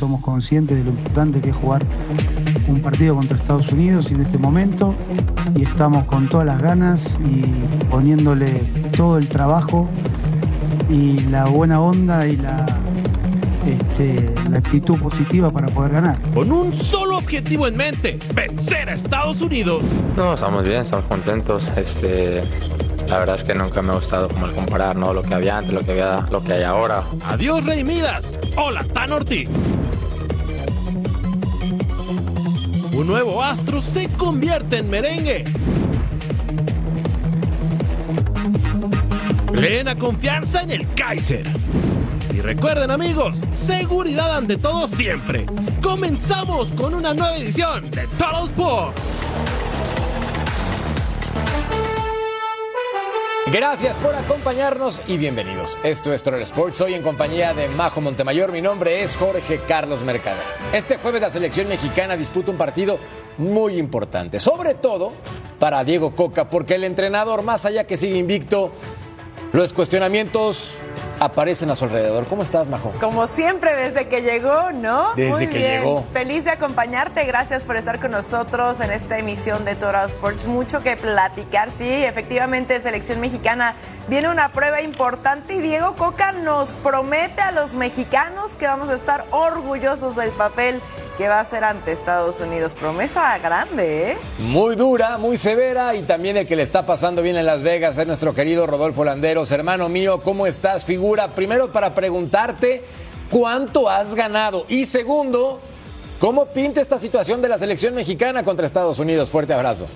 Somos conscientes de lo importante que es jugar un partido contra Estados Unidos en este momento y estamos con todas las ganas y poniéndole todo el trabajo y la buena onda y la, este, la actitud positiva para poder ganar. Con un solo objetivo en mente, vencer a Estados Unidos. No, estamos bien, estamos contentos. Este, la verdad es que nunca me ha gustado como el comparar, ¿no? Lo que había antes, lo que había, lo que hay ahora. Adiós Rey Midas. Hola Tan Ortiz. Un nuevo astro se convierte en merengue. Plena confianza en el Kaiser. Y recuerden amigos, seguridad ante todo siempre. Comenzamos con una nueva edición de Total Sports. Gracias por acompañarnos y bienvenidos. Esto es Troll Sports, hoy en compañía de Majo Montemayor. Mi nombre es Jorge Carlos Mercader. Este jueves la selección mexicana disputa un partido muy importante, sobre todo para Diego Coca, porque el entrenador, más allá que sigue invicto, los cuestionamientos aparecen a su alrededor. ¿Cómo estás, Majo? Como siempre, desde que llegó, ¿no? Desde Muy que bien. llegó. Feliz de acompañarte. Gracias por estar con nosotros en esta emisión de Total Sports. Mucho que platicar. Sí, efectivamente, selección mexicana viene una prueba importante y Diego Coca nos promete a los mexicanos que vamos a estar orgullosos del papel que va a hacer ante Estados Unidos. Promesa grande, ¿eh? Muy dura, muy severa y también el que le está pasando bien en Las Vegas es nuestro querido Rodolfo Landeros. Hermano mío, ¿cómo estás, figura? Primero para preguntarte cuánto has ganado y segundo, ¿cómo pinta esta situación de la selección mexicana contra Estados Unidos? Fuerte abrazo.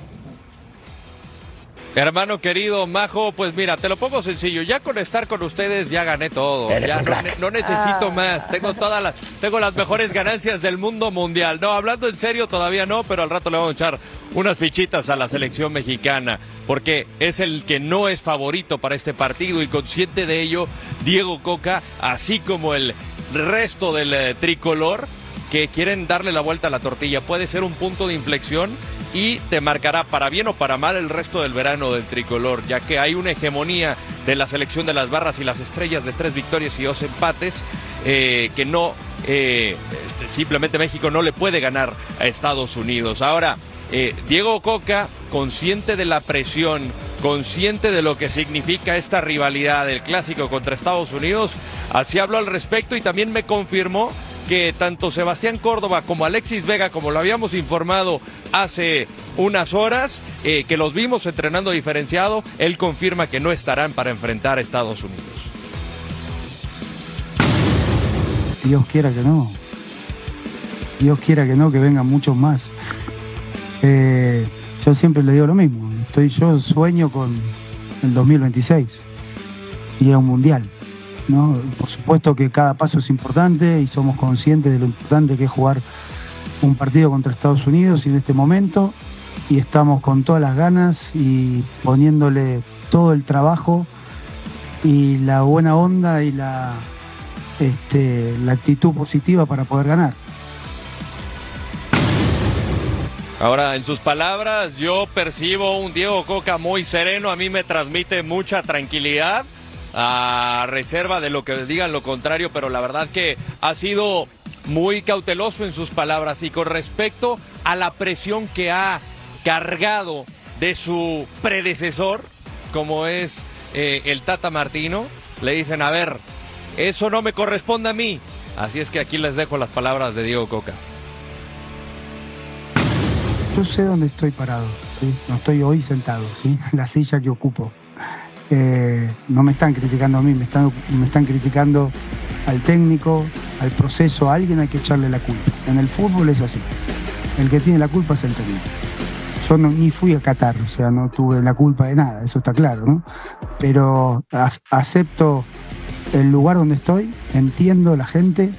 Hermano querido, Majo, pues mira, te lo pongo sencillo. Ya con estar con ustedes ya gané todo. Eres ya un no, crack. ne- no necesito Ah. más. Tengo todas las, tengo las mejores ganancias del mundo mundial. No, hablando en serio todavía no, pero al rato le vamos a echar unas fichitas a la selección mexicana, porque es el que no es favorito para este partido y consciente de ello, Diego Coca, así como el resto del eh, tricolor, que quieren darle la vuelta a la tortilla. Puede ser un punto de inflexión y te marcará para bien o para mal el resto del verano del tricolor, ya que hay una hegemonía de la selección de las barras y las estrellas de tres victorias y dos empates eh, que no, eh, este, simplemente México no le puede ganar a Estados Unidos. Ahora, eh, Diego Coca, consciente de la presión, consciente de lo que significa esta rivalidad del clásico contra Estados Unidos, así habló al respecto y también me confirmó que tanto Sebastián Córdoba como Alexis Vega, como lo habíamos informado hace unas horas, eh, que los vimos entrenando diferenciado, él confirma que no estarán para enfrentar a Estados Unidos. Dios quiera que no. Dios quiera que no, que vengan muchos más. Eh, yo siempre le digo lo mismo. Estoy, yo sueño con el 2026 y es un mundial. ¿No? Por supuesto que cada paso es importante y somos conscientes de lo importante que es jugar un partido contra Estados Unidos en este momento y estamos con todas las ganas y poniéndole todo el trabajo y la buena onda y la, este, la actitud positiva para poder ganar. Ahora, en sus palabras, yo percibo un Diego Coca muy sereno, a mí me transmite mucha tranquilidad, a reserva de lo que digan lo contrario, pero la verdad que ha sido muy cauteloso en sus palabras y con respecto a la presión que ha cargado de su predecesor, como es eh, el Tata Martino, le dicen, a ver, eso no me corresponde a mí. Así es que aquí les dejo las palabras de Diego Coca. Yo sé dónde estoy parado, no estoy hoy sentado, la silla que ocupo. Eh, no me están criticando a mí, me están, me están criticando al técnico, al proceso, a alguien hay que echarle la culpa. En el fútbol es así. El que tiene la culpa es el técnico. Yo no, ni fui a Qatar, o sea, no tuve la culpa de nada, eso está claro, ¿no? Pero acepto el lugar donde estoy, entiendo la gente,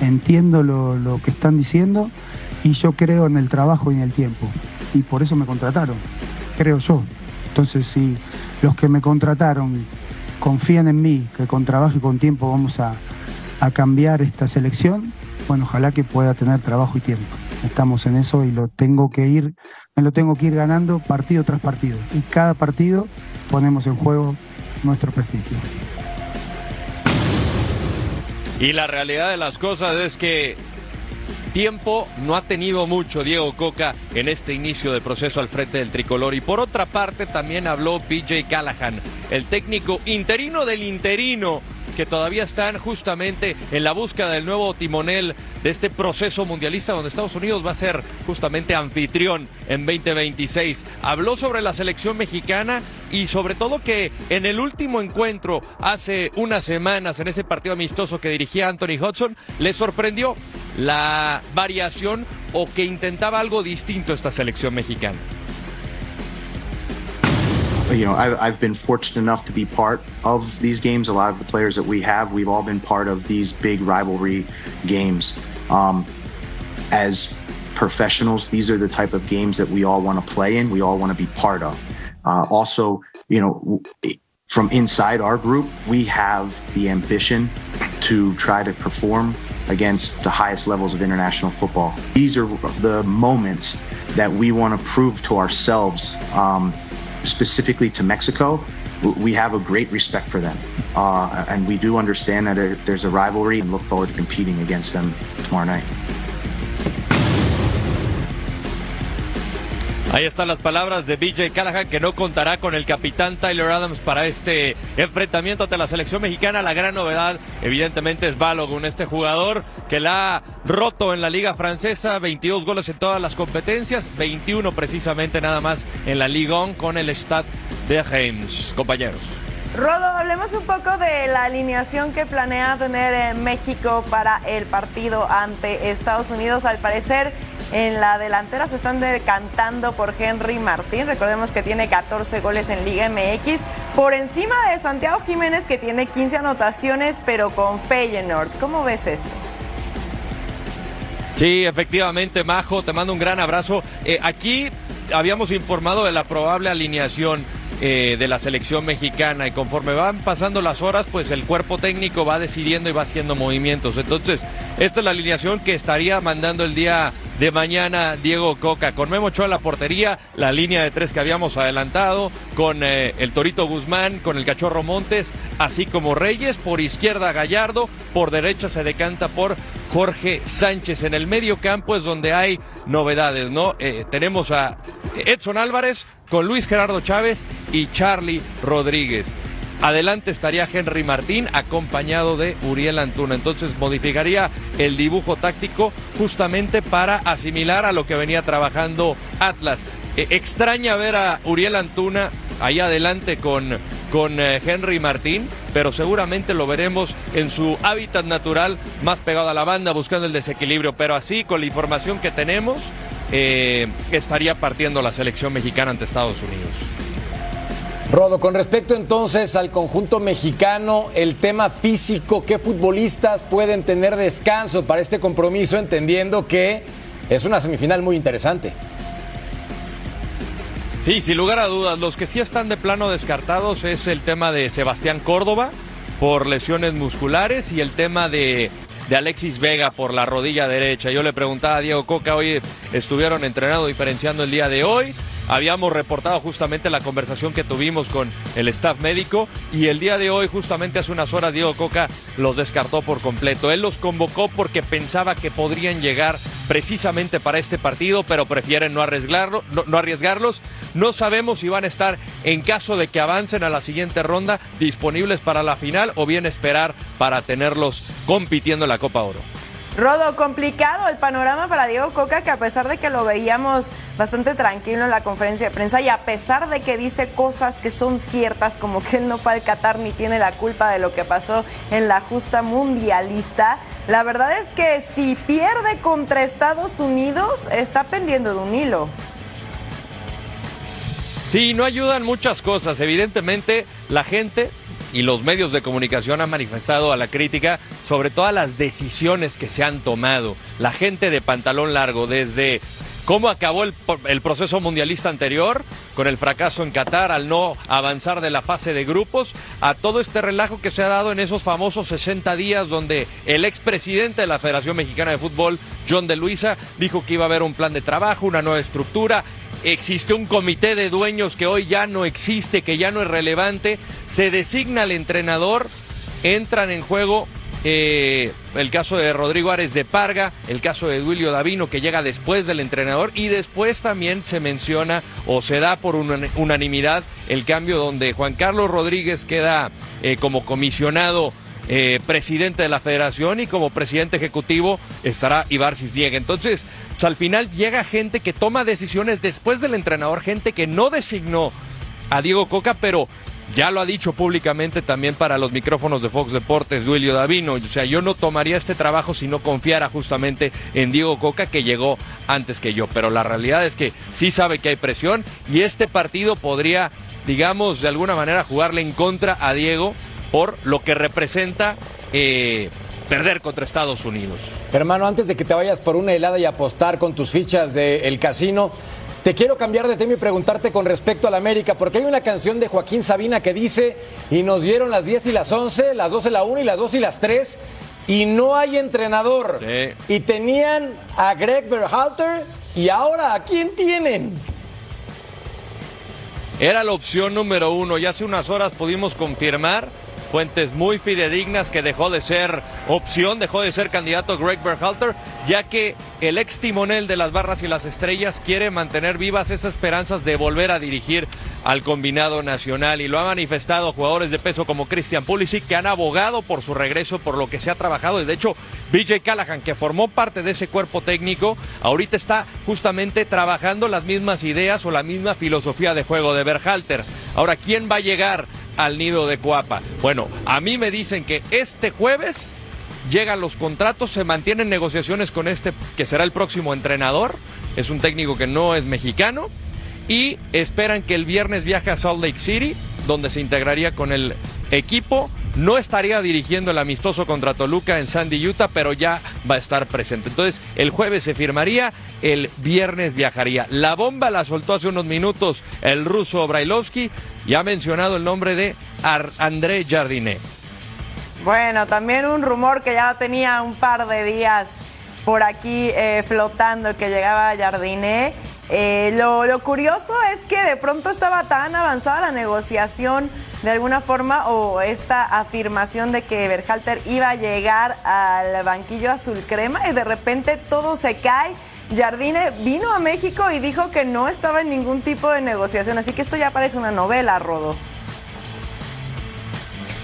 entiendo lo, lo que están diciendo y yo creo en el trabajo y en el tiempo. Y por eso me contrataron, creo yo. Entonces, si los que me contrataron confían en mí, que con trabajo y con tiempo vamos a, a cambiar esta selección, bueno, ojalá que pueda tener trabajo y tiempo. Estamos en eso y lo tengo que ir, me lo tengo que ir ganando partido tras partido. Y cada partido ponemos en juego nuestro prestigio. Y la realidad de las cosas es que tiempo no ha tenido mucho Diego Coca en este inicio de proceso al frente del tricolor. Y por otra parte también habló BJ Callahan, el técnico interino del interino que todavía están justamente en la búsqueda del nuevo timonel de este proceso mundialista donde Estados Unidos va a ser justamente anfitrión en 2026. Habló sobre la selección mexicana y sobre todo que en el último encuentro hace unas semanas en ese partido amistoso que dirigía Anthony Hudson le sorprendió la variación o que intentaba algo distinto esta selección mexicana. You know, I've, I've, been fortunate enough to be part of these games. A lot of the players that we have, we've all been part of these big rivalry games. Um, as professionals, these are the type of games that we all want to play in. We all want to be part of. Uh, also, you know, from inside our group, we have the ambition to try to perform against the highest levels of international football. These are the moments that we want to prove to ourselves. Um, specifically to Mexico, we have a great respect for them. Uh, and we do understand that there's a rivalry and look forward to competing against them tomorrow night. Ahí están las palabras de BJ Callahan, que no contará con el capitán Tyler Adams para este enfrentamiento ante la selección mexicana. La gran novedad, evidentemente, es Balogun, este jugador que la ha roto en la Liga Francesa, 22 goles en todas las competencias, 21 precisamente nada más en la Liga On con el Stade de Reims. Compañeros. Rodo, hablemos un poco de la alineación que planea tener México para el partido ante Estados Unidos. Al parecer, en la delantera se están decantando por Henry Martín. Recordemos que tiene 14 goles en Liga MX. Por encima de Santiago Jiménez, que tiene 15 anotaciones, pero con Feyenoord. ¿Cómo ves esto? Sí, efectivamente, Majo, te mando un gran abrazo. Eh, aquí habíamos informado de la probable alineación eh, de la selección mexicana y conforme van pasando las horas, pues el cuerpo técnico va decidiendo y va haciendo movimientos. Entonces, esta es la alineación que estaría mandando el día de mañana Diego Coca. Con Memo Ochoa la portería, la línea de tres que habíamos adelantado, con eh, el Torito Guzmán, con el Cachorro Montes, así como Reyes, por izquierda Gallardo, por derecha se decanta por Jorge Sánchez. En el medio campo es donde hay novedades, ¿no? Eh, tenemos a Edson Álvarez, con Luis Gerardo Chávez y Charlie Rodríguez. Adelante estaría Henry Martín acompañado de Uriel Antuna. Entonces modificaría el dibujo táctico justamente para asimilar a lo que venía trabajando Atlas. Eh, extraña ver a Uriel Antuna ahí adelante con, con eh, Henry Martín, pero seguramente lo veremos en su hábitat natural, más pegado a la banda, buscando el desequilibrio. Pero así, con la información que tenemos, eh, estaría partiendo la selección mexicana ante Estados Unidos. Rodo, con respecto entonces al conjunto mexicano, el tema físico, ¿qué futbolistas pueden tener descanso para este compromiso, entendiendo que es una semifinal muy interesante? Sí, sin lugar a dudas, los que sí están de plano descartados es el tema de Sebastián Córdoba por lesiones musculares y el tema de de Alexis Vega por la rodilla derecha. Yo le preguntaba a Diego Coca, hoy estuvieron entrenando diferenciando el día de hoy. Habíamos reportado justamente la conversación que tuvimos con el staff médico y el día de hoy, justamente hace unas horas, Diego Coca los descartó por completo. Él los convocó porque pensaba que podrían llegar precisamente para este partido, pero prefieren no no, arriesgarlos. No sabemos si van a estar en caso de que avancen a la siguiente ronda disponibles para la final o bien esperar para tenerlos compitiendo en la Copa Oro. Rodo, complicado el panorama para Diego Coca, que a pesar de que lo veíamos bastante tranquilo en la conferencia de prensa y a pesar de que dice cosas que son ciertas, como que él no fue al Qatar ni tiene la culpa de lo que pasó en la justa mundialista, la verdad es que si pierde contra Estados Unidos, está pendiendo de un hilo. Sí, no ayudan muchas cosas. Evidentemente, la gente y los medios de comunicación han manifestado a la crítica sobre todas las decisiones que se han tomado. La gente de pantalón largo, desde cómo acabó el, proceso mundialista anterior, con el fracaso en Qatar al no avanzar de la fase de grupos, a todo este relajo que se ha dado en esos famosos 60 días donde el expresidente de la Federación Mexicana de Fútbol, John de Luisa, dijo que iba a haber un plan de trabajo, una nueva estructura, existe un comité de dueños que hoy ya no existe, que ya no es relevante, se designa al entrenador, entran en juego eh, el caso de Rodrigo Ares de Parga, el caso de Duilio Davino que llega después del entrenador y después también se menciona o se da por unanimidad el cambio donde Juan Carlos Rodríguez queda eh, como comisionado eh, presidente de la federación y como presidente ejecutivo estará Ibar Cisniega. Entonces, pues, al final llega gente que toma decisiones después del entrenador, gente que no designó a Diego Coca, pero ya lo ha dicho públicamente también para los micrófonos de Fox Deportes, Duilio Davino. O sea, yo no tomaría este trabajo si no confiara justamente en Diego Coca, que llegó antes que yo. Pero la realidad es que sí sabe que hay presión y este partido podría, digamos, de alguna manera jugarle en contra a Diego por lo que representa eh, perder contra Estados Unidos. Hermano, antes de que te vayas por una helada y apostar con tus fichas del casino, te quiero cambiar de tema y preguntarte con respecto a la América, porque hay una canción de Joaquín Sabina que dice, y nos dieron las 10 y las 11, las 12 la 1 y las 2 y las 3, y no hay entrenador. Y tenían a Greg Berhalter, y ahora, ¿a quién tienen? Era la opción número uno, y hace unas horas pudimos confirmar fuentes muy fidedignas que dejó de ser opción, dejó de ser candidato Greg Berhalter, ya que el ex timonel de las barras y las estrellas quiere mantener vivas esas esperanzas de volver a dirigir al combinado nacional y lo ha manifestado jugadores de peso como Christian Pulisic que han abogado por su regreso, por lo que se ha trabajado y de hecho BJ Callahan que formó parte de ese cuerpo técnico ahorita está justamente trabajando las mismas ideas o la misma filosofía de juego de Berhalter. Ahora, ¿quién va a llegar al nido de Cuapa. Bueno, a mí me dicen que este jueves llegan los contratos, se mantienen negociaciones con este que será el próximo entrenador. Es un técnico que no es mexicano. Y esperan que el viernes viaje a Salt Lake City, donde se integraría con el equipo no estaría dirigiendo el amistoso contra Toluca en Sandy, Utah, pero ya va a estar presente. Entonces, el jueves se firmaría, el viernes viajaría. La bomba la soltó hace unos minutos el ruso Brailovsky y ha mencionado el nombre de André Jardinet. Bueno, también un rumor que ya tenía un par de días por aquí eh, flotando que llegaba Jardinet. Eh, lo, lo curioso es que de pronto estaba tan avanzada la negociación de alguna forma o esta afirmación de que Berhalter iba a llegar al banquillo azul crema y de repente todo se cae. Jardine vino a México y dijo que no estaba en ningún tipo de negociación, así que esto ya parece una novela, Rodo.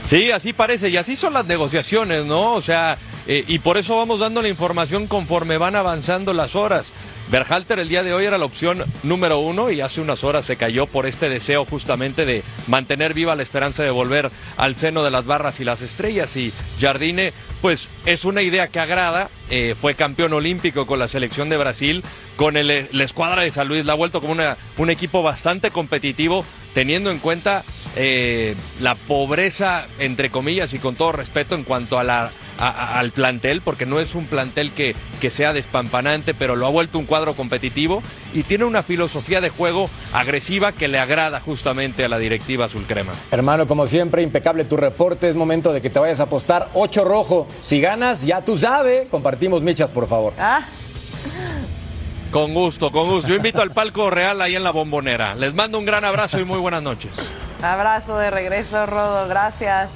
Sí, así parece, y así son las negociaciones, ¿no? O sea, eh, y por eso vamos dando la información conforme van avanzando las horas. Berhalter el día de hoy era la opción número uno y hace unas horas se cayó por este deseo justamente de mantener viva la esperanza de volver al seno de las barras y las estrellas. Y Jardine, pues es una idea que agrada. Eh, fue campeón olímpico con la selección de Brasil, con el, la escuadra de San Luis. La ha vuelto como una, un equipo bastante competitivo, teniendo en cuenta eh, la pobreza, entre comillas, y con todo respeto en cuanto a la al plantel, porque no es un plantel que, que sea despampanante, pero lo ha vuelto un cuadro competitivo y tiene una filosofía de juego agresiva que le agrada justamente a la directiva azul crema. Hermano, como siempre, impecable tu reporte. Es momento de que te vayas a apostar 8 rojo. Si ganas, ya tú sabes. Compartimos michas, por favor. Ah. Con gusto, con gusto. Yo invito al palco real ahí en la bombonera. Les mando un gran abrazo y muy buenas noches. Abrazo de regreso, Rodo. Gracias.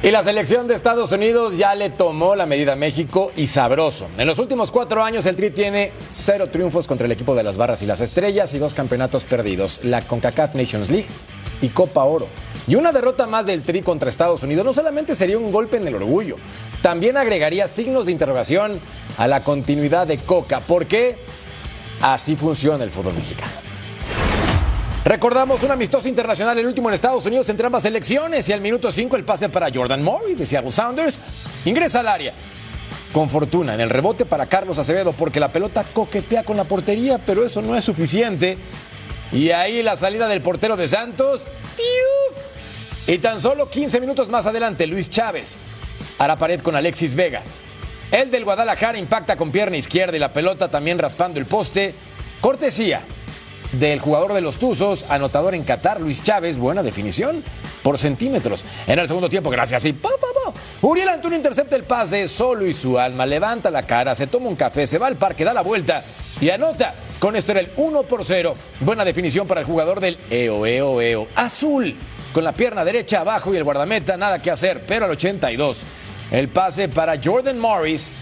Y la selección de Estados Unidos ya le tomó la medida a México y sabroso. En los últimos cuatro años el Tri tiene cero triunfos contra el equipo de las Barras y las Estrellas y dos campeonatos perdidos, la CONCACAF Nations League y Copa Oro. Y una derrota más del Tri contra Estados Unidos no solamente sería un golpe en el orgullo, también agregaría signos de interrogación a la continuidad de Coca. ¿Por qué? Así funciona el fútbol mexicano. Recordamos un amistoso internacional, el último en Estados Unidos entre ambas selecciones y al minuto 5 el pase para Jordan Morris de Seattle Sounders. Ingresa al área. Con fortuna en el rebote para Carlos Acevedo porque la pelota coquetea con la portería, pero eso no es suficiente. Y ahí la salida del portero de Santos. Y tan solo 15 minutos más adelante, Luis Chávez hará pared con Alexis Vega. El del Guadalajara impacta con pierna izquierda y la pelota también raspando el poste. Cortesía del jugador de los Tuzos, anotador en Qatar, Luis Chávez, buena definición, por centímetros. En el segundo tiempo, gracias y pa. Uriel Antuna intercepta el pase solo y su alma, levanta la cara, se toma un café, se va al parque, da la vuelta y anota. Con esto era el 1 por 0. Buena definición para el jugador del EO, EO, EO. Azul, con la pierna derecha abajo y el guardameta, nada que hacer, pero al 82. El pase para Jordan Morris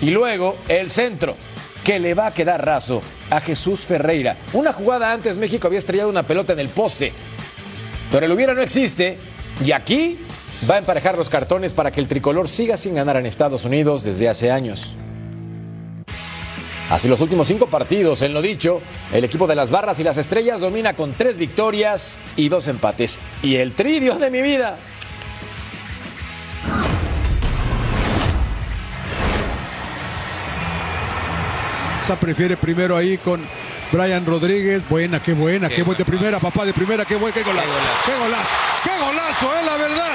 y luego el centro que le va a quedar raso a Jesús Ferreira. Una jugada antes México había estrellado una pelota en el poste, pero el hubiera no existe y aquí va a emparejar los cartones para que el tricolor siga sin ganar en Estados Unidos desde hace años. Así los últimos cinco partidos, en lo dicho, el equipo de las barras y las estrellas domina con tres victorias y dos empates. Y el tridio de mi vida. prefiere primero ahí con Brian Rodríguez. Buena, qué buena, qué, buena. De primera, papá, de primera, qué buena, qué golazo. Qué golazo, qué golazo, eh, la verdad.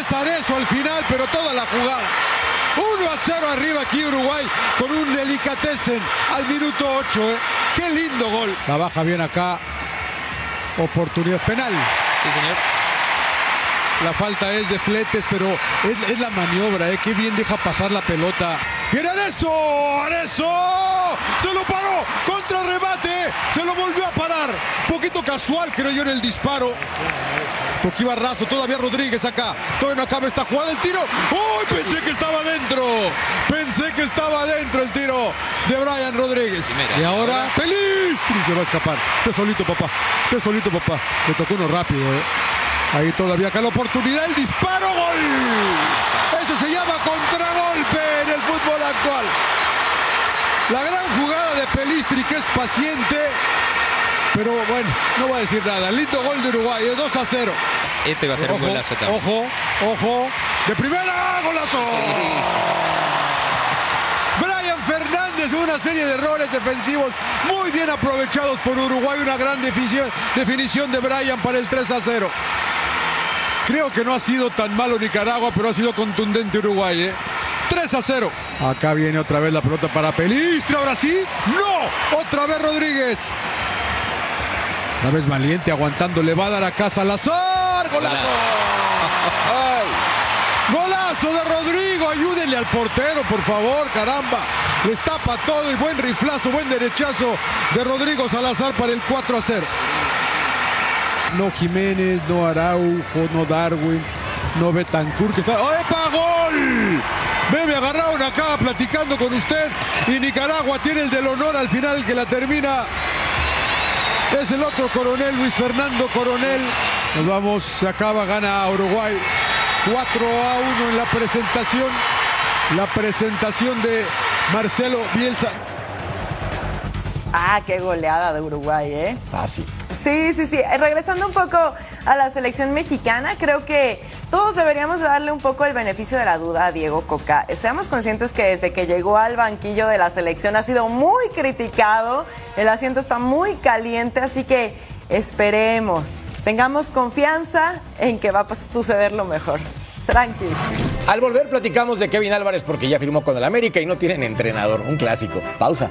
Es Arezo al final, pero toda la jugada. 1 a 0 arriba aquí Uruguay con un delicatessen al minuto 8. Eh. Qué lindo gol. La baja bien acá. Oportunidad penal. Sí, señor. La falta es de fletes, pero es, es la maniobra, ¿eh? Qué bien deja pasar la pelota. ¡Viene Arezo! ¡Arezo! ¡Se lo paró! ¡Contra remate! ¡Se lo volvió a parar! Poquito casual, creo yo, en el disparo. Porque iba raso, todavía Rodríguez acá. Todavía no acaba esta jugada. El tiro. ¡Uy! Pensé que estaba dentro. Pensé que estaba dentro el tiro de Brian Rodríguez. y ahora, Pelistri se va a escapar. Usted solito, papá. Usted solito, papá. Le tocó uno rápido, ¿eh? Ahí todavía acá la oportunidad, el disparo, gol. Eso se llama contragolpe en el fútbol actual. La gran jugada de Pelistri que es paciente. Pero bueno, no voy a decir nada. Lindo gol de Uruguay, es 2 a 0. Este va a ser un golazo también. Ojo, ojo. De primera, golazo. Brian Fernández, una serie de errores defensivos muy bien aprovechados por Uruguay. Una gran definición, definición de Brian para el 3 a 0. Creo que no ha sido tan malo Nicaragua, pero ha sido contundente Uruguay. ¿eh? 3 a 0. Acá viene otra vez la pelota para Pelistri. Ahora sí. No. Otra vez Rodríguez. Una vez valiente aguantando. Le va a dar a casa Salazar. Golazo. Golazo de Rodrigo. Ayúdenle al portero, por favor. Caramba. Les tapa todo y buen riflazo, buen derechazo de Rodrigo Salazar para el 4 a 0 no Jiménez, no Araujo, no Darwin, no Betancourt, que está. ¡Oh, ¡Epa, gol! Me agarraron acá platicando con usted y Nicaragua tiene el del honor al final que la termina. Es el otro coronel, Luis Fernando Coronel. Nos vamos, se acaba, gana Uruguay 4 a 1 en la presentación. La presentación de Marcelo Bielsa. Ah, qué goleada de Uruguay, ¿eh? Fácil. Sí, sí, sí. Regresando un poco a la selección mexicana, creo que todos deberíamos darle un poco el beneficio de la duda a Diego Coca. Seamos conscientes que desde que llegó al banquillo de la selección ha sido muy criticado, el asiento está muy caliente, así que esperemos, tengamos confianza en que va a suceder lo mejor. Tranquilo. Al volver platicamos de Kevin Álvarez porque ya firmó con el América y no tienen entrenador, un clásico. Pausa.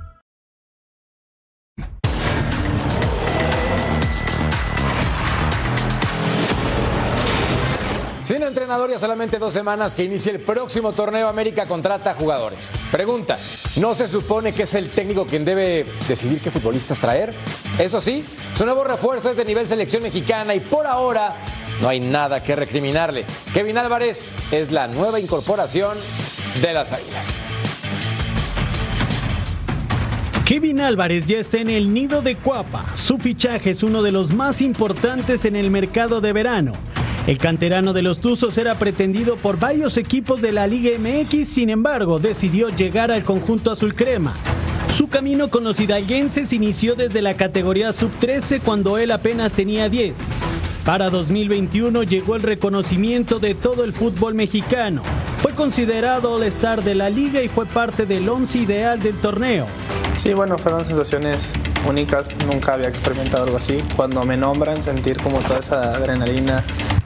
Sin entrenador y solamente dos semanas que inicie el próximo torneo, América contrata jugadores. Pregunta, ¿no se supone que es el técnico quien debe decidir qué futbolistas traer? Eso sí, su nuevo refuerzo es de nivel selección mexicana y por ahora no hay nada que recriminarle. Kevin Álvarez es la nueva incorporación de las Águilas. Kevin Álvarez ya está en el nido de Cuapa. Su fichaje es uno de los más importantes en el mercado de verano. El canterano de los Tuzos era pretendido por varios equipos de la Liga MX, sin embargo, decidió llegar al conjunto azul crema. Su camino con los hidalguenses inició desde la categoría sub-13 cuando él apenas tenía 10. Para 2021 llegó el reconocimiento de todo el fútbol mexicano. Fue considerado All-Star de la liga y fue parte del once ideal del torneo. Sí, bueno, fueron sensaciones únicas, nunca había experimentado algo así. Cuando me nombran, sentir como toda esa adrenalina,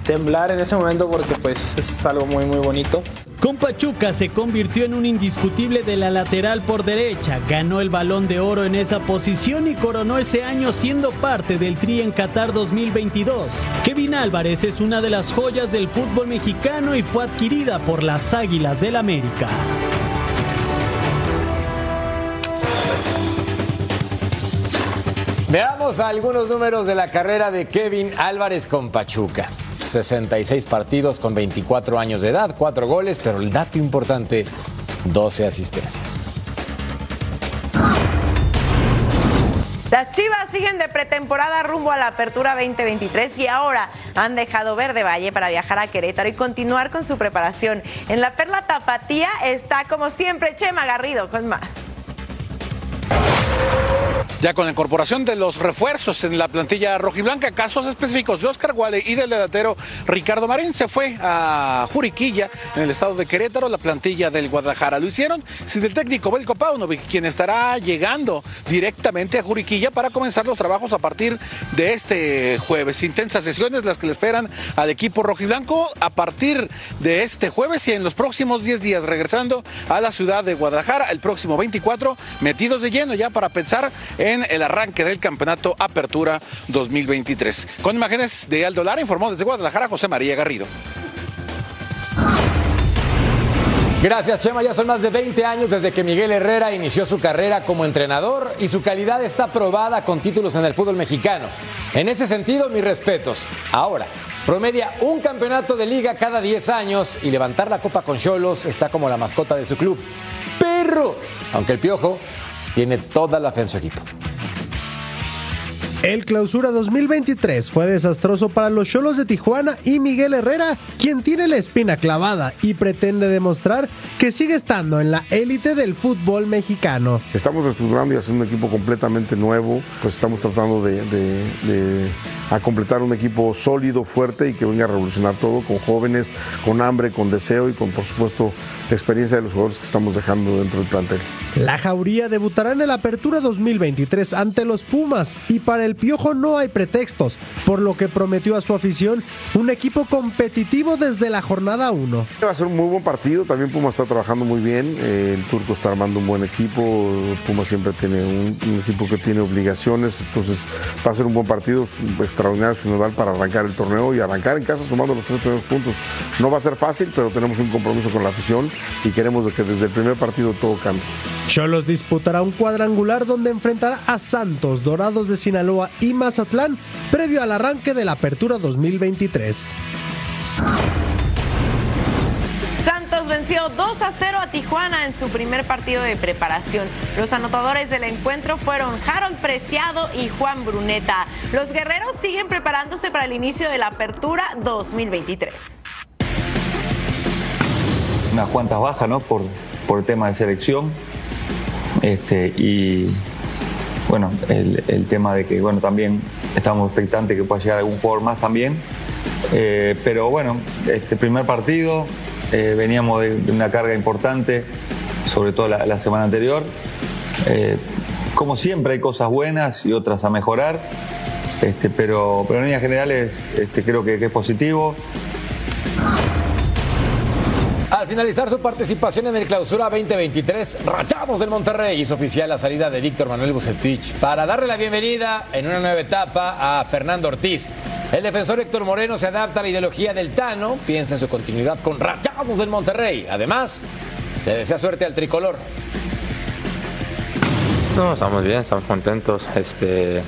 temblar en ese momento porque pues es algo muy muy bonito. Con Pachuca se convirtió en un indiscutible de la lateral por derecha, ganó el balón de oro en esa posición y coronó ese año siendo parte del Tri en Qatar 2022. Kevin Álvarez es una de las joyas del fútbol mexicano y fue adquirida por las Águilas del América. Veamos algunos números de la carrera de Kevin Álvarez con Pachuca. 66 partidos con 24 años de edad, 4 goles, pero el dato importante, 12 asistencias. Las Chivas siguen de pretemporada rumbo a la apertura 2023 y ahora han dejado Verde Valle para viajar a Querétaro y continuar con su preparación. En la Perla Tapatía está como siempre Chema Garrido con más. Ya con la incorporación de los refuerzos en la plantilla rojiblanca, casos específicos de Oscar Guale y del delantero Ricardo Marín, se fue a Juriquilla, en el estado de Querétaro, la plantilla del Guadalajara. Lo hicieron sin el técnico Belko Paunovic, quien estará llegando directamente a Juriquilla para comenzar los trabajos a partir de este jueves. Intensas sesiones las que le esperan al equipo rojiblanco a partir de este jueves y en los próximos 10 días, regresando a la ciudad de Guadalajara el próximo 24, metidos de lleno ya para pensar en el arranque del campeonato Apertura 2023. Con imágenes de Aldo Lara, informó desde Guadalajara José María Garrido. Gracias, Chema. Ya son más de 20 años desde que Miguel Herrera inició su carrera como entrenador y su calidad está probada con títulos en el fútbol mexicano. En ese sentido, mis respetos. Ahora, promedia un campeonato de liga cada 10 años y levantar la copa con Cholos está como la mascota de su club. Perro, aunque el piojo tiene toda la fe en su equipo. El clausura 2023 fue desastroso para los Cholos de Tijuana y Miguel Herrera, quien tiene la espina clavada y pretende demostrar que sigue estando en la élite del fútbol mexicano. Estamos estructurando y haciendo un equipo completamente nuevo, pues estamos tratando de, de, de a completar un equipo sólido, fuerte y que venga a revolucionar todo con jóvenes, con hambre, con deseo y con, por supuesto, la experiencia de los jugadores que estamos dejando dentro del plantel. La Jauría debutará en el Apertura 2023 ante los Pumas y para el Piojo no hay pretextos, por lo que prometió a su afición un equipo competitivo desde la jornada 1. Va a ser un muy buen partido, también Pumas está trabajando muy bien, eh, el Turco está armando un buen equipo, Pumas siempre tiene un, un, equipo que tiene obligaciones, entonces va a ser un buen partido, extraordinario sinodal para arrancar el torneo y arrancar en casa sumando los tres primeros puntos. No va a ser fácil, pero tenemos un compromiso con la afición y queremos que desde el primer partido todo cambie. Cholos disputará un cuadrangular donde enfrentará a Santos, Dorados de Sinaloa y Mazatlán previo al arranque de la Apertura 2023. Santos venció 2 a 0 a Tijuana en su primer partido de preparación. Los anotadores del encuentro fueron Harold Preciado y Juan Bruneta. Los guerreros siguen preparándose para el inicio de la Apertura 2023. Unas cuantas bajas, ¿no? Por, por el tema de selección. Este, y bueno, el, el, tema de que bueno, también estamos expectantes que pueda llegar algún jugador más también. Eh, pero bueno, este primer partido, eh, veníamos de, una carga importante, sobre todo la, semana anterior. Eh, como siempre hay cosas buenas y otras a mejorar, este, pero, pero en líneas generales este, creo que es positivo. Al finalizar su participación en el Clausura 2023, Rayados del Monterrey hizo oficial la salida de Víctor Manuel Bucetich para darle la bienvenida en una nueva etapa a Fernando Ortiz. El defensor Héctor Moreno se adapta a la ideología del Tano, piensa en su continuidad con Rayados del Monterrey. Además, le desea suerte al tricolor. No, estamos bien, estamos contentos. Este,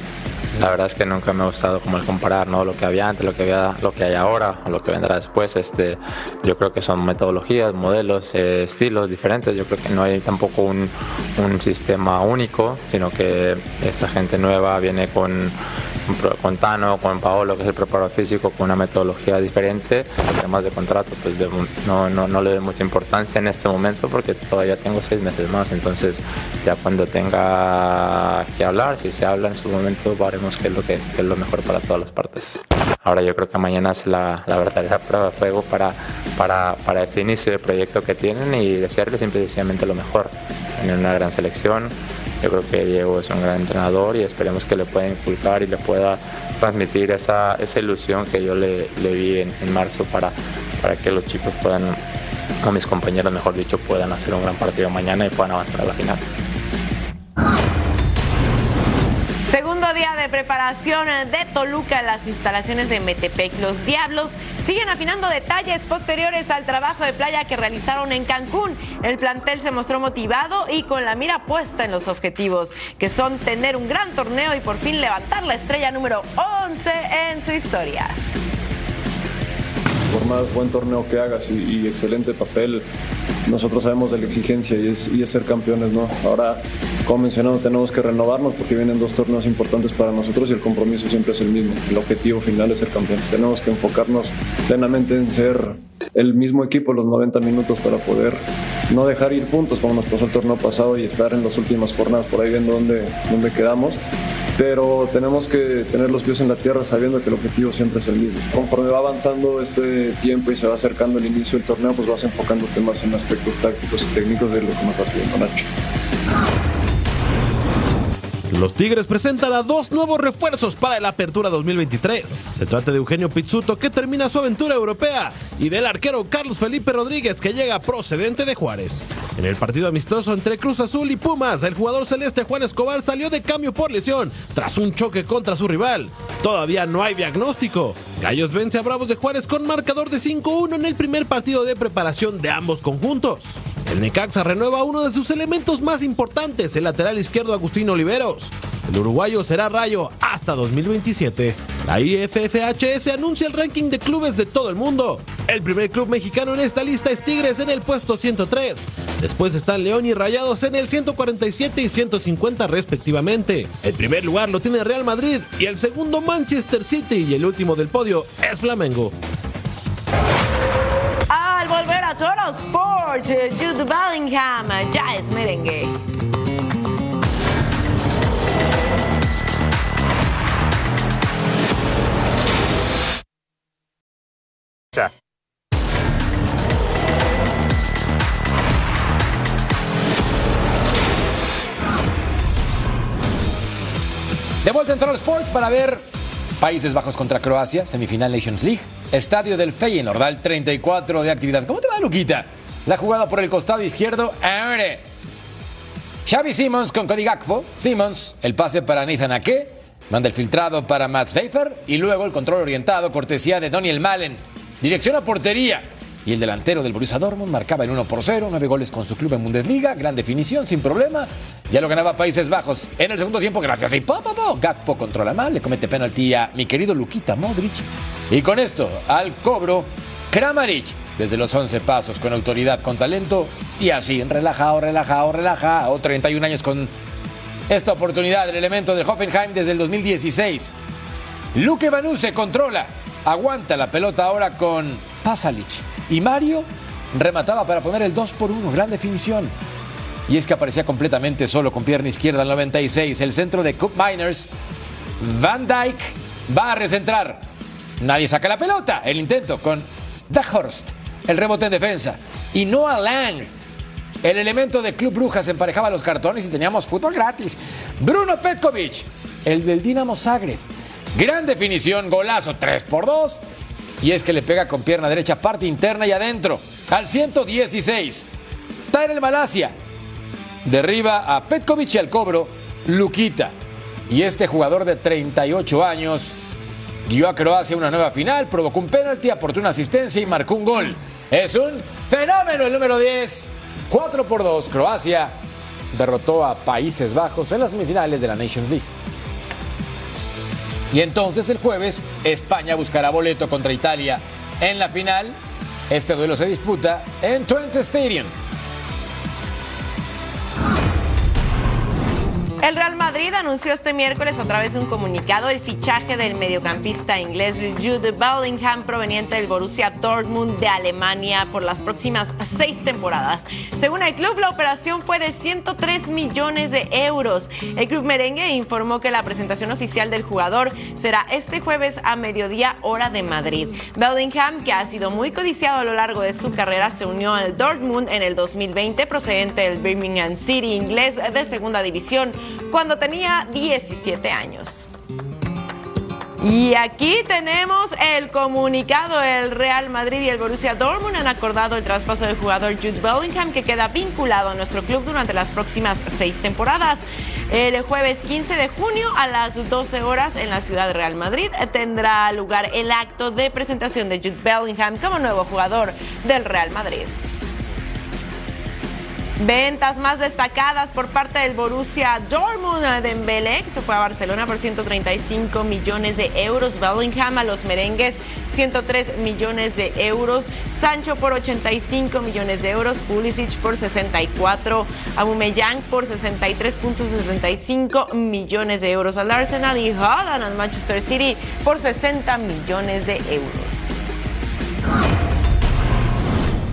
la verdad es que nunca me ha gustado como el comparar ¿no? lo que había antes, lo que, había, lo que hay ahora, o lo que vendrá después. Este, yo creo que son metodologías, modelos, eh, estilos diferentes. Yo creo que no hay tampoco un, un sistema único, sino que esta gente nueva viene con, con Tano, con Paolo, que es el preparador físico, con una metodología diferente. Temas de contrato, pues de- no, no, no le doy mucha importancia en este momento porque todavía tengo seis meses más. Entonces, ya cuando tenga que hablar, si se habla en su momento, veremos qué es lo, que, qué es lo mejor para todas las partes. Ahora yo creo que mañana es la, la verdadera prueba de fuego para, para, para este inicio de proyecto que tienen y desearles simple y sencillamente lo mejor. Tienen una gran selección. Yo creo que Diego es un gran entrenador y esperemos que le pueda inculcar y le pueda transmitir esa, esa ilusión que yo le, le vi en, en marzo para, para que los chicos puedan, o mis compañeros mejor dicho, puedan hacer un gran partido mañana y puedan avanzar a la final. Segundo día de preparación de Toluca en las instalaciones de Metepec. Los Diablos siguen afinando detalles posteriores al trabajo de playa que realizaron en Cancún. El plantel se mostró motivado y con la mira puesta en los objetivos, que son tener un gran torneo y por fin levantar la estrella número 11 en su historia. Por buen torneo que hagas y, y excelente papel, nosotros sabemos de la exigencia y es, y es ser campeones, ¿no? Ahora, como mencionado, tenemos que renovarnos porque vienen dos torneos importantes para nosotros y el compromiso siempre es el mismo. El objetivo final es ser campeón. Tenemos que enfocarnos plenamente en ser el mismo equipo los 90 minutos para poder no dejar ir puntos como nos pasó el torneo pasado y estar en las últimas jornadas por ahí viendo dónde, dónde quedamos pero tenemos que tener los pies en la tierra sabiendo que el objetivo siempre es el mismo. Conforme va avanzando este tiempo y se va acercando el inicio del torneo, pues vas enfocándote más en aspectos tácticos y técnicos de lo que nos va pidiendo Nacho. Los Tigres presentan a dos nuevos refuerzos para la Apertura 2023. Se trata de Eugenio Pizzuto que termina su aventura europea y del arquero Carlos Felipe Rodríguez que llega procedente de Juárez. En el partido amistoso entre Cruz Azul y Pumas, el jugador celeste Juan Escobar salió de cambio por lesión tras un choque contra su rival. Todavía no hay diagnóstico. Gallos vence a Bravos de Juárez con marcador de 5-1 en el primer partido de preparación de ambos conjuntos. El Necaxa renueva uno de sus elementos más importantes, el lateral izquierdo Agustín El uruguayo será rayo hasta 2027. La IFFHS anuncia el ranking de clubes de todo el mundo. El primer club mexicano en esta lista es Tigres en el puesto 103. Después están León y Rayados en el 147 y 150 respectivamente. El primer lugar lo tiene Real Madrid y el segundo Manchester City y el último del podio es Flamengo. Al volver a Total Sports, eh, Jude Bellingham ya es merengue. De vuelta en Total Sports para ver Países Bajos contra Croacia, semifinal Nations League, estadio del Feyenoord, al 34 de actividad. ¿Cómo te va, Luquita? La jugada por el costado izquierdo, ahora. Xavi Simons con Cody Gakpo. Simons, el pase para Nathan Ake. Manda el filtrado para Mats Pfeiffer. Y luego el control orientado, cortesía de Daniel Malen. Dirección a portería. Y el delantero del Borussia Dortmund marcaba en 1 por 0, 9 goles con su club en Bundesliga, gran definición, sin problema. Ya lo ganaba Países Bajos en el segundo tiempo, gracias a po, po, po. Gakpo controla mal, le comete penalti a mi querido Luquita Modric. Y con esto, al cobro, Kramaric, desde los 11 pasos, con autoridad, con talento, y así, relajado, relajado, relajado, 31 años con esta oportunidad, el elemento del Hoffenheim desde el 2016. Luque Banú se controla, aguanta la pelota ahora con Pasalic. Y Mario remataba para poner el 2 por 1, gran definición. Y es que aparecía completamente solo con pierna izquierda al 96. El centro de Cook Miners. Van Dyke va a recentrar. Nadie saca la pelota. El intento con Dahorst. El rebote en defensa. Y Noah Lang. El elemento de Club Brujas emparejaba los cartones y teníamos fútbol gratis. Bruno Petkovic. El del Dinamo Zagreb. Gran definición, golazo 3 por 2. Y es que le pega con pierna derecha, parte interna y adentro. Al 116. Tyrell Malasia. Derriba a Petkovic y al cobro Luquita. Y este jugador de 38 años guió a Croacia una nueva final, provocó un penalti, aportó una asistencia y marcó un gol. Es un fenómeno el número 10. 4 por 2, Croacia derrotó a Países Bajos en las semifinales de la Nations League. Y entonces el jueves España buscará boleto contra Italia en la final. Este duelo se disputa en Twente Stadium. El Real Madrid anunció este miércoles a través de un comunicado el fichaje del mediocampista inglés Jude Bellingham proveniente del Borussia Dortmund de Alemania por las próximas seis temporadas. Según el club, la operación fue de 103 millones de euros. El club merengue informó que la presentación oficial del jugador será este jueves a mediodía hora de Madrid. Bellingham, que ha sido muy codiciado a lo largo de su carrera, se unió al Dortmund en el 2020 procedente del Birmingham City inglés de segunda división cuando tenía 17 años. Y aquí tenemos el comunicado. El Real Madrid y el Borussia Dortmund han acordado el traspaso del jugador Jude Bellingham que queda vinculado a nuestro club durante las próximas seis temporadas. El jueves 15 de junio a las 12 horas en la ciudad de Real Madrid tendrá lugar el acto de presentación de Jude Bellingham como nuevo jugador del Real Madrid. Ventas más destacadas por parte del Borussia Dortmund de que se fue a Barcelona por 135 millones de euros. Bellingham a los merengues, 103 millones de euros. Sancho por 85 millones de euros. Pulisic por 64. Aubameyang por 63.75 millones de euros al Arsenal. Y Haaland al Manchester City por 60 millones de euros.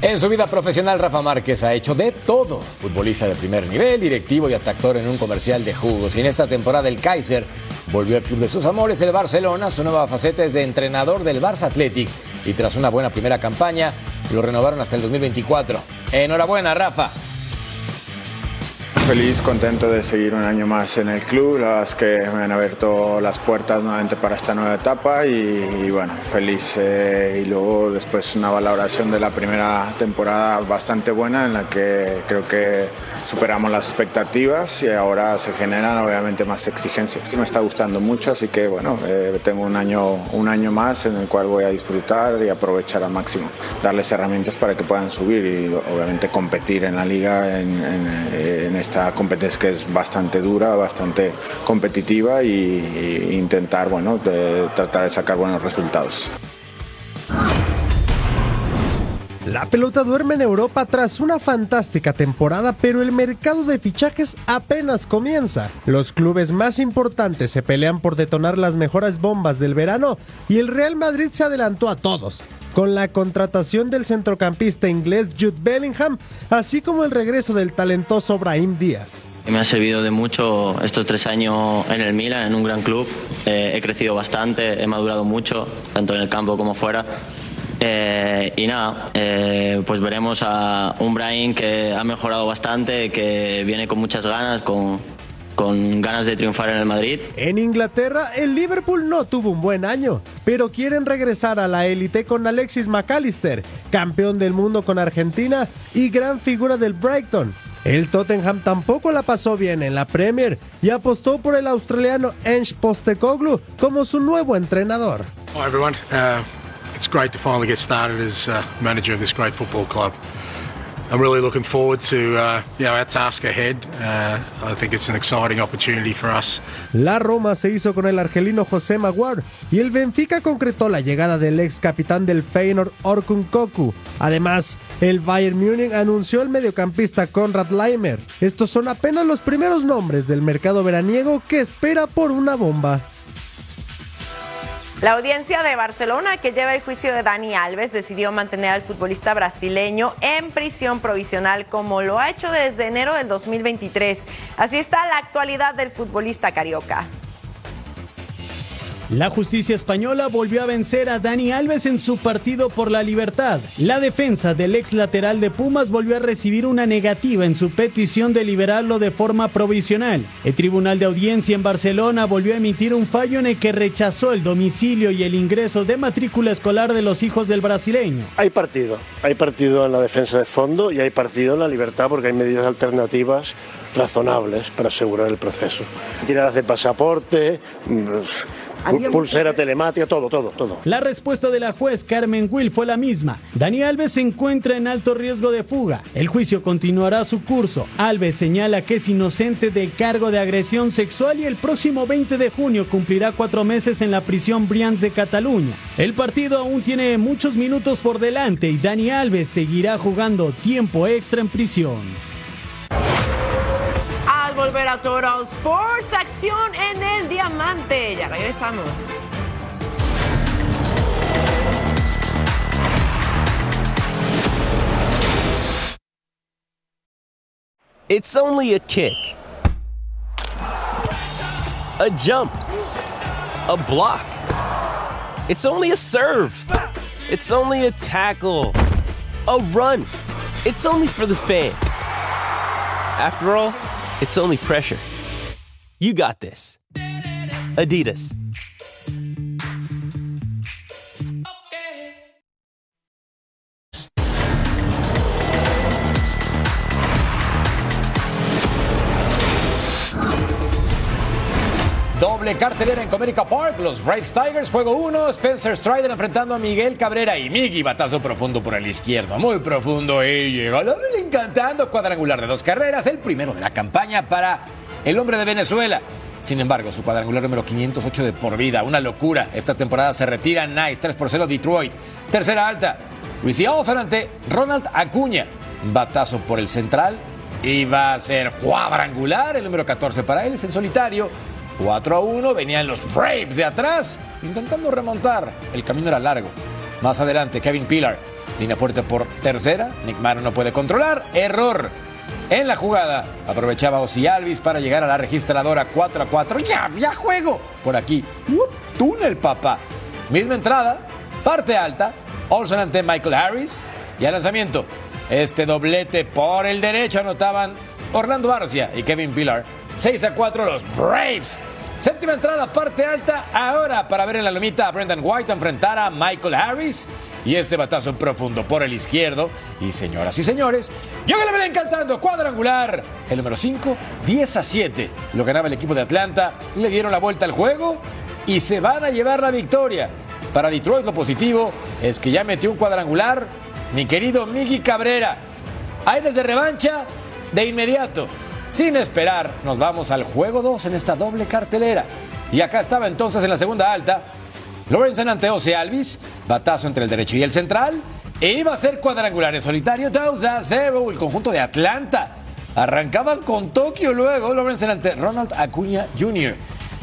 En su vida profesional, Rafa Márquez ha hecho de todo. Futbolista de primer nivel, directivo y hasta actor en un comercial de jugos. Y en esta temporada el Kaiser volvió al club de sus amores, el Barcelona. Su nueva faceta es de entrenador del Barça Athletic. Y tras una buena primera campaña, lo renovaron hasta el 2024. Enhorabuena, Rafa. Feliz, contento de seguir un año más en el club, las que me han abierto las puertas nuevamente para esta nueva etapa y, bueno, feliz. Eh, y luego después una valoración de la primera temporada bastante buena en la que creo que superamos las expectativas y ahora se generan obviamente más exigencias. Me está gustando mucho, así que bueno, eh, tengo un año, un año más en el cual voy a disfrutar y aprovechar al máximo, darles herramientas para que puedan subir y obviamente competir en la liga en, en, en esta competencia que es bastante dura, bastante competitiva y, y intentar bueno, tratar de sacar buenos resultados. La pelota duerme en Europa tras una fantástica temporada, pero el mercado de fichajes apenas comienza. Los clubes más importantes se pelean por detonar las mejores bombas del verano y el Real Madrid se adelantó a todos con la contratación del centrocampista inglés Jude Bellingham, así como el regreso del talentoso Brahim Díaz. Me ha servido de mucho estos tres años en el Milan, en un gran club. Eh, he crecido bastante, he madurado mucho, tanto en el campo como fuera. Eh, y nada, eh, pues veremos a un Brian que ha mejorado bastante, que viene con muchas ganas, con, con ganas de triunfar en el Madrid. En Inglaterra, el Liverpool no tuvo un buen año, pero quieren regresar a la élite con Alexis McAllister, campeón del mundo con Argentina y gran figura del Brighton. El Tottenham tampoco la pasó bien en la Premier y apostó por el australiano Ange Postecoglou como su nuevo entrenador. Everyone, uh, it's great to finally get started as uh, manager of this great football club. I'm really looking forward to uh, you know, our task ahead. Uh, I think it's an exciting opportunity for us. La Roma se hizo con el argelino José Maguire y el Benfica concretó la llegada del ex capitán del Feyenoord Orkun Koku. Además, el Bayern Múnich anunció el mediocampista Konrad Leimer. Estos son apenas los primeros nombres del mercado veraniego que espera por una bomba. La audiencia de Barcelona, que lleva el juicio de Dani Alves, decidió mantener al futbolista brasileño en prisión provisional como lo ha hecho desde enero del 2023. Así está la actualidad del futbolista carioca. La justicia española volvió a vencer a Dani Alves en su partido por la libertad. La defensa del ex lateral de Pumas volvió a recibir una negativa en su petición de liberarlo de forma provisional. El Tribunal de Audiencia en Barcelona volvió a emitir un fallo en el que rechazó el domicilio y el ingreso de matrícula escolar de los hijos del brasileño. Hay partido, hay partido en la defensa de fondo y hay partido en la libertad porque hay medidas alternativas razonables para asegurar el proceso. Tiradas de pasaporte, Pu- Pulsera telemática, todo, todo, todo. La respuesta de la juez Carmen Will fue la misma. Dani Alves se encuentra en alto riesgo de fuga. El juicio continuará su curso. Alves señala que es inocente del cargo de agresión sexual y el próximo 20 de junio cumplirá cuatro meses en la prisión Brians de Cataluña. El partido aún tiene muchos minutos por delante y Dani Alves seguirá jugando tiempo extra en prisión. Volver a Total Sports, acción en el diamante. Ya regresamos. It's only a kick, a jump, a block. It's only a serve. It's only a tackle, a run. It's only for the fans. After all, it's only pressure. You got this. Adidas. Cartelera en Comerica Park. Los Braves Tigers, juego 1. Spencer Strider enfrentando a Miguel Cabrera y Miggy. Batazo profundo por el izquierdo. Muy profundo. Y llegó encantando. Cuadrangular de dos carreras. El primero de la campaña para el hombre de Venezuela. Sin embargo, su cuadrangular número 508 de por vida. Una locura. Esta temporada se retira Nice. 3 por 0 Detroit. Tercera alta. Luis Olsen ante Ronald Acuña. Batazo por el central. Y va a ser cuadrangular. El número 14 para él es en solitario. 4 a 1, venían los Braves de atrás, intentando remontar. El camino era largo. Más adelante, Kevin Pillar, línea fuerte por tercera. Nick Mano no puede controlar. Error. En la jugada, aprovechaba Ozzy Alvis para llegar a la registradora 4 a 4. ¡Ya, ya juego! Por aquí, túnel, papá. Misma entrada, parte alta. Olson ante Michael Harris. Y al lanzamiento, este doblete por el derecho anotaban Orlando Arcia y Kevin Pillar. 6 a 4 los Braves. Séptima entrada, parte alta. Ahora para ver en la lomita a Brendan White enfrentar a Michael Harris. Y este batazo profundo por el izquierdo. Y señoras y señores, yo que le venía encantando. Cuadrangular. El número 5, 10 a 7. Lo ganaba el equipo de Atlanta. Le dieron la vuelta al juego. Y se van a llevar la victoria. Para Detroit lo positivo es que ya metió un cuadrangular. Mi querido Miggy Cabrera. Aires de revancha de inmediato. Sin esperar, nos vamos al juego 2 en esta doble cartelera. Y acá estaba entonces en la segunda alta. Lorenzen ante Ose Alvis, batazo entre el derecho y el central. E iba a ser cuadrangular en solitario, 2 a 0, el conjunto de Atlanta. Arrancaban con Tokio luego, Lorenzen ante Ronald Acuña Jr.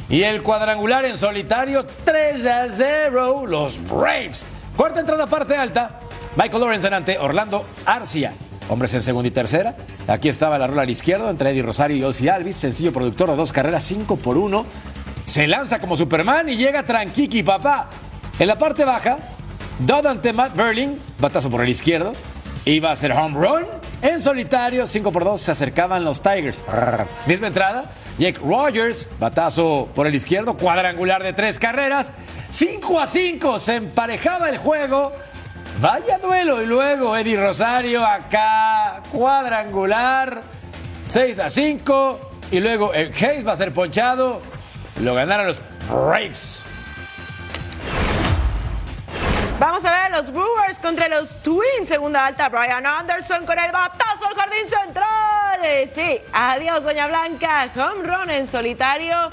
Y el cuadrangular en solitario, 3 a 0, los Braves. Cuarta entrada, parte alta. Michael Lorenzen ante Orlando Arcia. Hombres en segunda y tercera. Aquí estaba la rola al izquierdo entre Eddie Rosario y Ozzy Alvis. Sencillo productor de dos carreras, 5 por 1. Se lanza como Superman y llega tranquiqui, papá. En la parte baja, Dodd ante Matt Berling. Batazo por el izquierdo. Iba a ser home run. En solitario, 5 por 2. Se acercaban los Tigers. Misma entrada. Jake Rogers, batazo por el izquierdo, cuadrangular de tres carreras. 5 a 5, se emparejaba el juego. Vaya duelo. Y luego Eddie Rosario acá, cuadrangular, 6 a 5. Y luego el Hayes va a ser ponchado. Lo ganaron los Braves. Vamos a ver los Brewers contra los Twins. Segunda alta, Brian Anderson con el batazo al jardín central. Eh, Sí, adiós, Doña Blanca. Home run en solitario.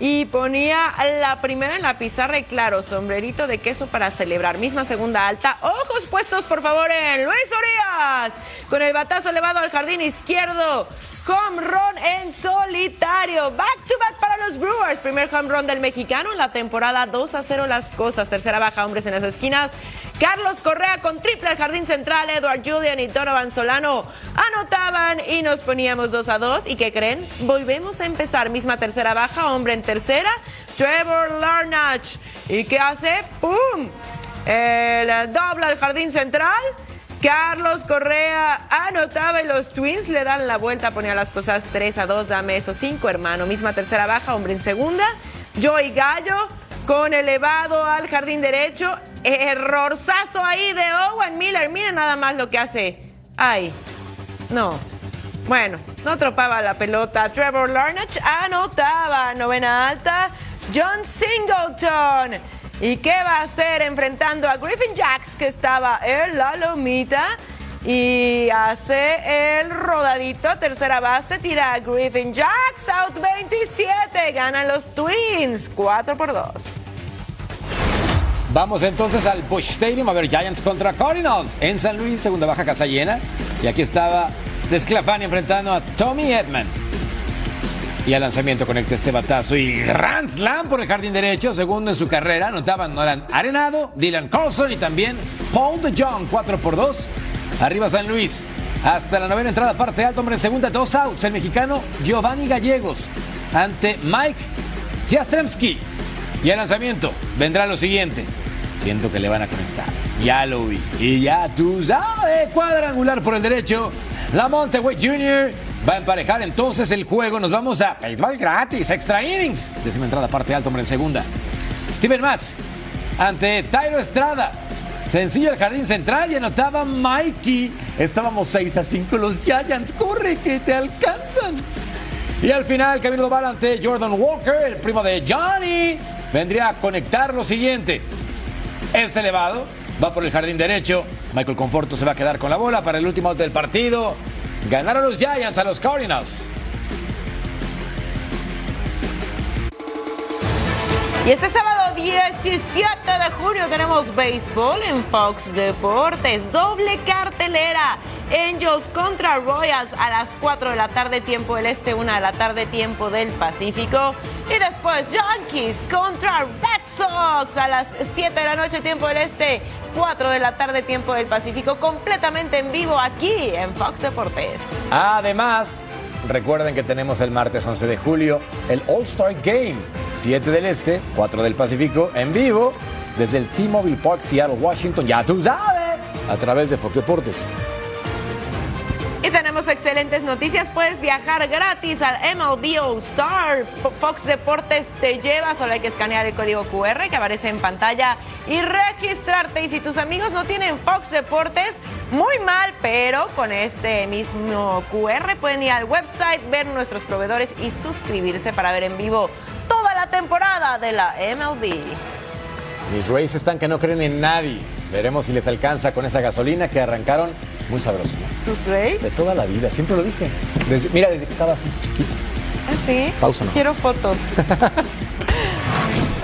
Y ponía la primera en la pizarra y claro, sombrerito de queso para celebrar. Misma segunda alta. Ojos puestos, por favor, en Luis Urias. Con el batazo elevado al jardín izquierdo. Home run en solitario. Back to back para los Brewers. Primer home run del mexicano en la temporada 2 a 0 las cosas. Tercera baja, hombres en las esquinas. Carlos Correa con triple al jardín central. Edward Julian y Donovan Solano anotaban y nos poníamos 2 a 2. ¿Y qué creen? Volvemos a empezar. Misma tercera baja, hombre en tercera. Trevor Larnach. ¿Y qué hace? ¡Pum! El doble al jardín central. Carlos Correa anotaba y los Twins le dan la vuelta, ponía las cosas 3 a 2, dame esos 5, hermano. Misma tercera baja, hombre en segunda. Joey Gallo con elevado al jardín derecho. Errorzazo ahí de Owen Miller. Mira nada más lo que hace. Ay, no. Bueno, no tropaba la pelota. Trevor Larnach anotaba. Novena alta. John Singleton. ¿Y qué va a hacer enfrentando a Griffin Jacks, que estaba en la lomita? Y hace el rodadito, tercera base, tira a Griffin Jacks, out 27, ganan los Twins, 4 por 2. Vamos entonces al Bush Stadium a ver Giants contra Cardinals en San Luis, segunda baja casa llena. Y aquí estaba Desclafani enfrentando a Tommy Edman. Y al lanzamiento conecta este batazo y Grand Slam por el jardín derecho, segundo en su carrera. Anotaban Nolan Arenado, Dylan Carlson y también Paul de Jong, 4 por 2. Arriba San Luis. Hasta la novena entrada, parte alta, hombre en segunda, dos outs. El mexicano Giovanni Gallegos ante Mike Jastremski. Y al lanzamiento vendrá lo siguiente. Siento que le van a conectar. Ya lo vi. Y ya tú sabes, cuadrangular por el derecho. Lamonte Wade Jr. va a emparejar entonces el juego. Nos vamos a béisbol gratis, extra innings. Décima entrada, parte alta, hombre en segunda. Steven Matz ante Tyro Estrada. Sencillo el jardín central y anotaba Mikey. Estábamos 6 a 5 los Giants. Corre que te alcanzan. Y al final, Camilo Doval ante Jordan Walker, el primo de Johnny. Vendría a conectar lo siguiente. Es elevado, va por el jardín derecho. Michael Conforto se va a quedar con la bola para el último out del partido. Ganaron los Giants a los Cardinals. Y este sábado 17 de junio tenemos béisbol en Fox Deportes, doble cartelera. Angels contra Royals a las 4 de la tarde tiempo del este, 1 de la tarde tiempo del Pacífico. Y después Yankees contra Red Sox a las 7 de la noche tiempo del este, 4 de la tarde tiempo del Pacífico, completamente en vivo aquí en Fox Deportes. Además, recuerden que tenemos el martes 11 de julio el All-Star Game, 7 del Este, 4 del Pacífico, en vivo desde el T-Mobile Park, Seattle, Washington, ya tú sabes, a través de Fox Deportes. Y tenemos excelentes noticias. Puedes viajar gratis al MLB All Star. Fox Deportes te lleva. Solo hay que escanear el código QR que aparece en pantalla y registrarte. Y si tus amigos no tienen Fox Deportes, muy mal, pero con este mismo QR pueden ir al website, ver nuestros proveedores y suscribirse para ver en vivo toda la temporada de la MLB. Mis Rays están que no creen en nadie. Veremos si les alcanza con esa gasolina que arrancaron muy sabroso. ¿no? ¿Tus Rays? De toda la vida, siempre lo dije. Desde- mira, desde que estaba así. ¿Ah, sí? Pausa, ¿no? Quiero fotos.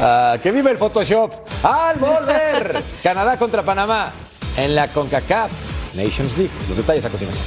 Ah, que vive el Photoshop. Al volver, Canadá contra Panamá en la CONCACAF Nations League. Los detalles a continuación.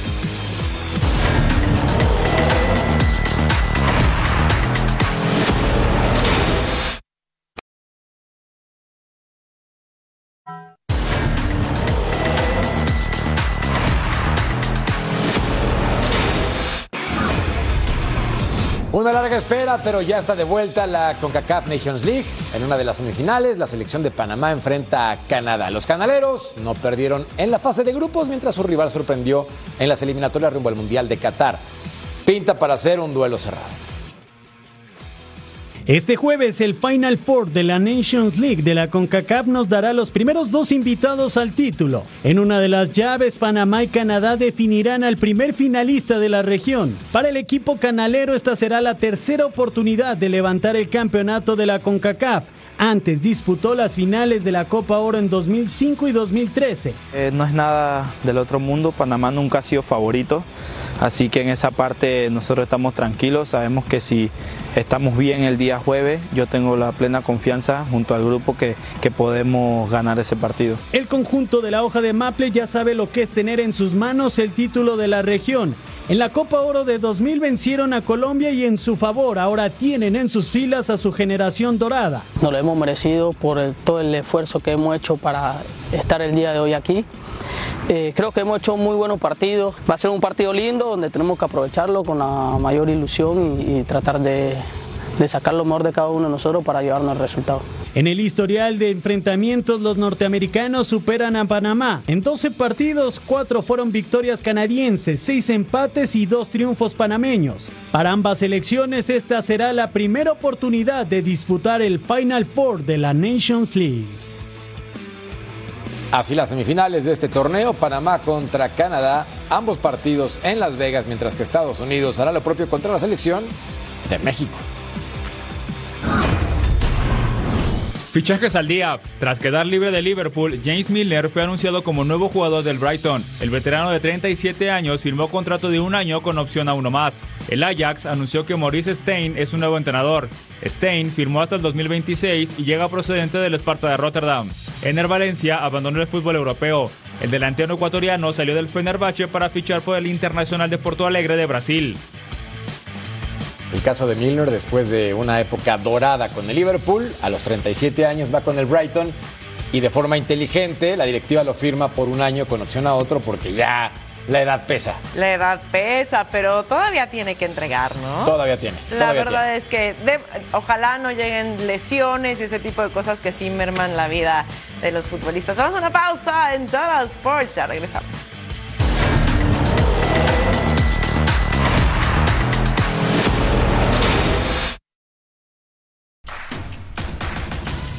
Una larga espera, pero ya está de vuelta la CONCACAF Nations League. En una de las semifinales, la selección de Panamá enfrenta a Canadá. Los canaleros no perdieron en la fase de grupos, mientras su rival sorprendió en las eliminatorias rumbo al Mundial de Qatar. Pinta para ser un duelo cerrado. Este jueves el Final Four de la Nations League de la CONCACAF nos dará los primeros dos invitados al título. En una de las llaves, Panamá y Canadá definirán al primer finalista de la región. Para el equipo canalero esta será la tercera oportunidad de levantar el campeonato de la CONCACAF. Antes disputó las finales de la Copa Oro en 2005 y 2013. Eh, no es nada del otro mundo, Panamá nunca ha sido favorito, así que en esa parte nosotros estamos tranquilos, sabemos que si estamos bien el día jueves, yo tengo la plena confianza junto al grupo que, que podemos ganar ese partido. El conjunto de la hoja de Maple ya sabe lo que es tener en sus manos el título de la región. En la Copa Oro de 2000 vencieron a Colombia y en su favor ahora tienen en sus filas a su generación dorada. Nos lo hemos merecido por el- todo el esfuerzo que hemos hecho para estar el día de hoy aquí. Eh, creo que hemos hecho muy buenos partidos. Va a ser un partido lindo donde tenemos que aprovecharlo con la mayor ilusión y, tratar de, de sacar lo mejor de cada uno de nosotros para llevarnos el resultado. En el historial de enfrentamientos, los norteamericanos superan a Panamá. En 12 partidos, 4 fueron victorias canadienses, 6 empates y 2 triunfos panameños. Para ambas selecciones, esta será la primera oportunidad de disputar el Final Four de la Nations League. Así las semifinales de este torneo, Panamá contra Canadá, ambos partidos en Las Vegas, mientras que Estados Unidos hará lo propio contra la selección de México. Fichajes al día. Tras quedar libre de Liverpool, James Milner fue anunciado como nuevo jugador del Brighton. El veterano de 37 años firmó contrato de un año con opción a uno más. El Ajax anunció que Maurice Stein es un nuevo entrenador. Stein firmó hasta el 2026 y llega procedente del Sparta de Rotterdam. Ener Valencia abandonó el fútbol europeo. El delantero ecuatoriano salió del Fenerbahce para fichar por el Internacional de Porto Alegre de Brasil. El caso de Milner, después de una época dorada con el Liverpool, a los 37 años va con el Brighton y de forma inteligente la directiva lo firma por un año con opción a otro porque ya la edad pesa. La edad pesa, pero todavía tiene que entregar, ¿no? Todavía tiene. La todavía verdad tiene. es que de- ojalá no lleguen lesiones y ese tipo de cosas que sí merman la vida de los futbolistas. Vamos a una pausa en Total Sports, ya regresamos.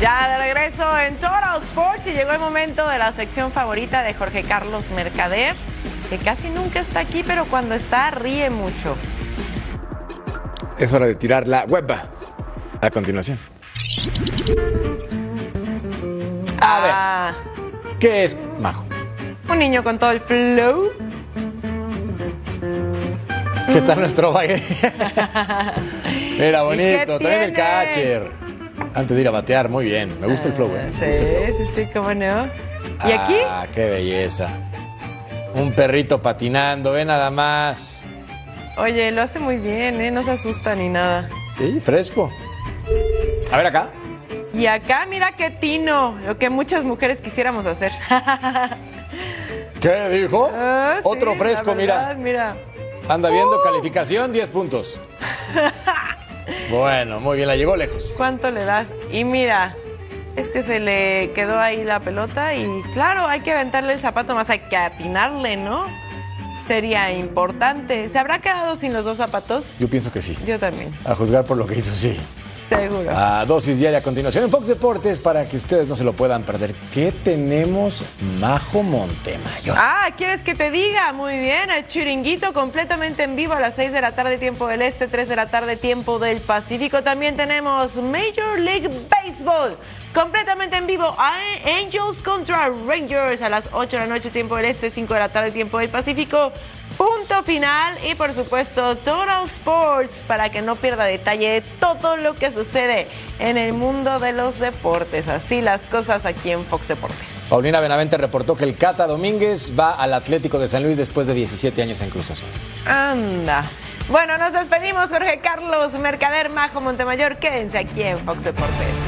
Ya de regreso en Total Sports y llegó el momento de la sección favorita de Jorge Carlos Mercader, que casi nunca está aquí, pero cuando está ríe mucho. Es hora de tirar la web. A continuación. A ver, Ah, ¿qué es Majo? un niño con todo el flow. ¿Qué tal nuestro baile? Mira, ¿Y bonito. También el catcher. Antes de ir a batear, muy bien. Me gusta el flow, ¿eh? Me gusta el flow. Sí, sí, sí, cómo no. ¿Y aquí? Ah, qué belleza. Un perrito patinando, ve nada más. Oye, lo hace muy bien, ¿eh? No se asusta ni nada. Sí, fresco. A ver acá. Y acá, mira qué tino, lo que muchas mujeres quisiéramos hacer. ¿Qué dijo? Ah, Otro fresco, verdad, mira. Mira. Anda viendo calificación, 10 puntos. Bueno, muy bien, la llegó lejos. ¿Cuánto le das? Y mira, es que se le quedó ahí la pelota y claro, hay que aventarle el zapato más, hay que atinarle, ¿no? Sería importante. ¿Se habrá quedado sin los dos zapatos? Yo pienso que sí. Yo también, A juzgar por lo que hizo, sí. Seguro. A dosis diaria a continuación en Fox Deportes para que ustedes no se lo puedan perder. ¿Qué tenemos, Majo Montemayor? Ah, ¿quieres que te diga? Muy bien, el chiringuito completamente en vivo a las 6 de la tarde tiempo del Este, 3 de la tarde tiempo del Pacífico. También tenemos Major League Baseball completamente en vivo. A- Angels contra Rangers a las 8 de la noche tiempo del Este, 5 de la tarde tiempo del Pacífico. Punto final y por supuesto Total Sports para que no pierda detalle de todo lo que sucede en el mundo de los deportes. Así las cosas aquí en Fox Deportes. Paulina Benavente reportó que el Cata Domínguez va al Atlético de San Luis después de 17 años en Cruz Azul. Anda. Bueno, nos despedimos, Jorge Carlos Mercader, Majo Montemayor. Quédense aquí en Fox Deportes.